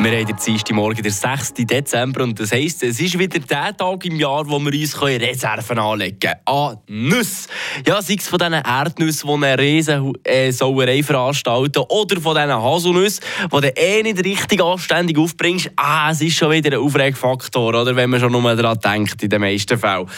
Wir haben den Dienstag Morgen, der 6. Dezember, und das heisst, es ist wieder der Tag im Jahr, wo wir uns Reserven anlegen können. An Nüsse. Ja, sei es von diesen Erdnüssen, die eine riesen äh, veranstalten, oder von diesen Haselnüssen, die du eh nicht richtig anständig aufbringst. Ah, es ist schon wieder ein Aufregfaktor, oder, wenn man schon nur daran denkt, in den meisten Fällen.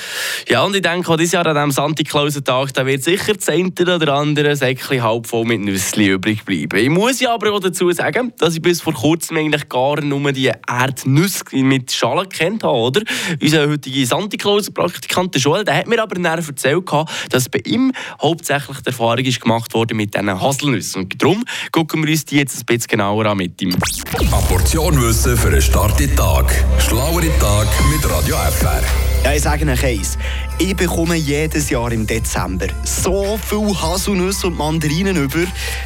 Ja, und ich denke, dieses Jahr an diesem da wird sicher das eine oder andere Säckchen halb voll mit Nüssen übrig bleiben. Ich muss ja aber auch dazu sagen, dass ich bis vor kurzem eigentlich gar nur die Erdnüsse mit Schalen kennt habe, oder? Unser heutiger Santa Claus-Praktikant Joel, der hat mir aber nachher erzählt, dass bei ihm hauptsächlich die Erfahrung ist gemacht wurde mit diesen Haselnüssen. Und darum gucken wir uns die jetzt ein bisschen genauer an mit ihm. Eine Portion Wissen für einen starken Tag. Schlauere Tag mit Radio FR. Ja, ich sage euch eins. Ich bekomme jedes Jahr im Dezember so viel Haselnüsse und Mandarinen über,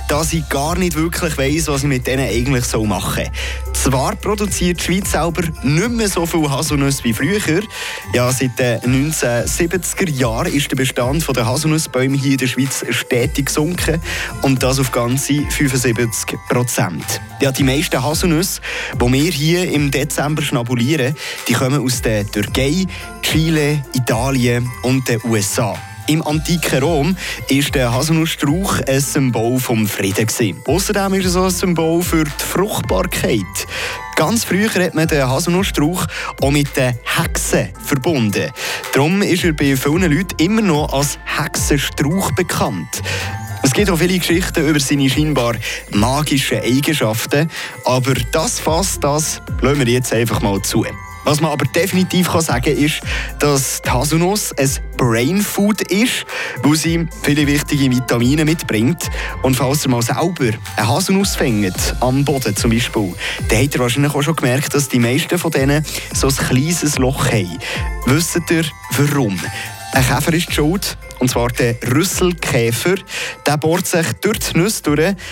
dass ich gar nicht wirklich weiss, was ich mit denen eigentlich machen soll. Zwar produziert die Schweiz selber nicht mehr so viel Haselnüsse wie früher. Ja, seit den 1970er Jahren ist der Bestand der Haselnussbäume hier in der Schweiz stetig gesunken und das auf ganze 75 Prozent. Ja, die meisten Haselnüsse, die wir hier im Dezember schnabulieren, die kommen aus der Türkei, Chile, Italien und den USA. Im antiken Rom war der Haselnussstrauch ein Symbol vom Frieden. Außerdem ist es auch ein Symbol für die Fruchtbarkeit. Ganz früher hat man den Haselnussstrauch auch mit den Hexen verbunden. Darum ist er bei vielen Leuten immer noch als Hexenstrauch bekannt. Es gibt auch viele Geschichten über seine scheinbar magischen Eigenschaften, aber das fasst das lassen wir jetzt einfach mal zu. Was man aber definitiv kann sagen ist, dass die Haselnuss ein Brain Food ist, wo sie viele wichtige Vitamine mitbringt. Und falls ihr mal selber eine Haselnuss fängt, am Boden zum Beispiel, dann habt ihr wahrscheinlich auch schon gemerkt, dass die meisten von denen so ein kleines Loch haben. Wisst ihr warum? Ein Käfer ist schuld, und zwar der Rüsselkäfer. Der bohrt sich durch die Nüsse durch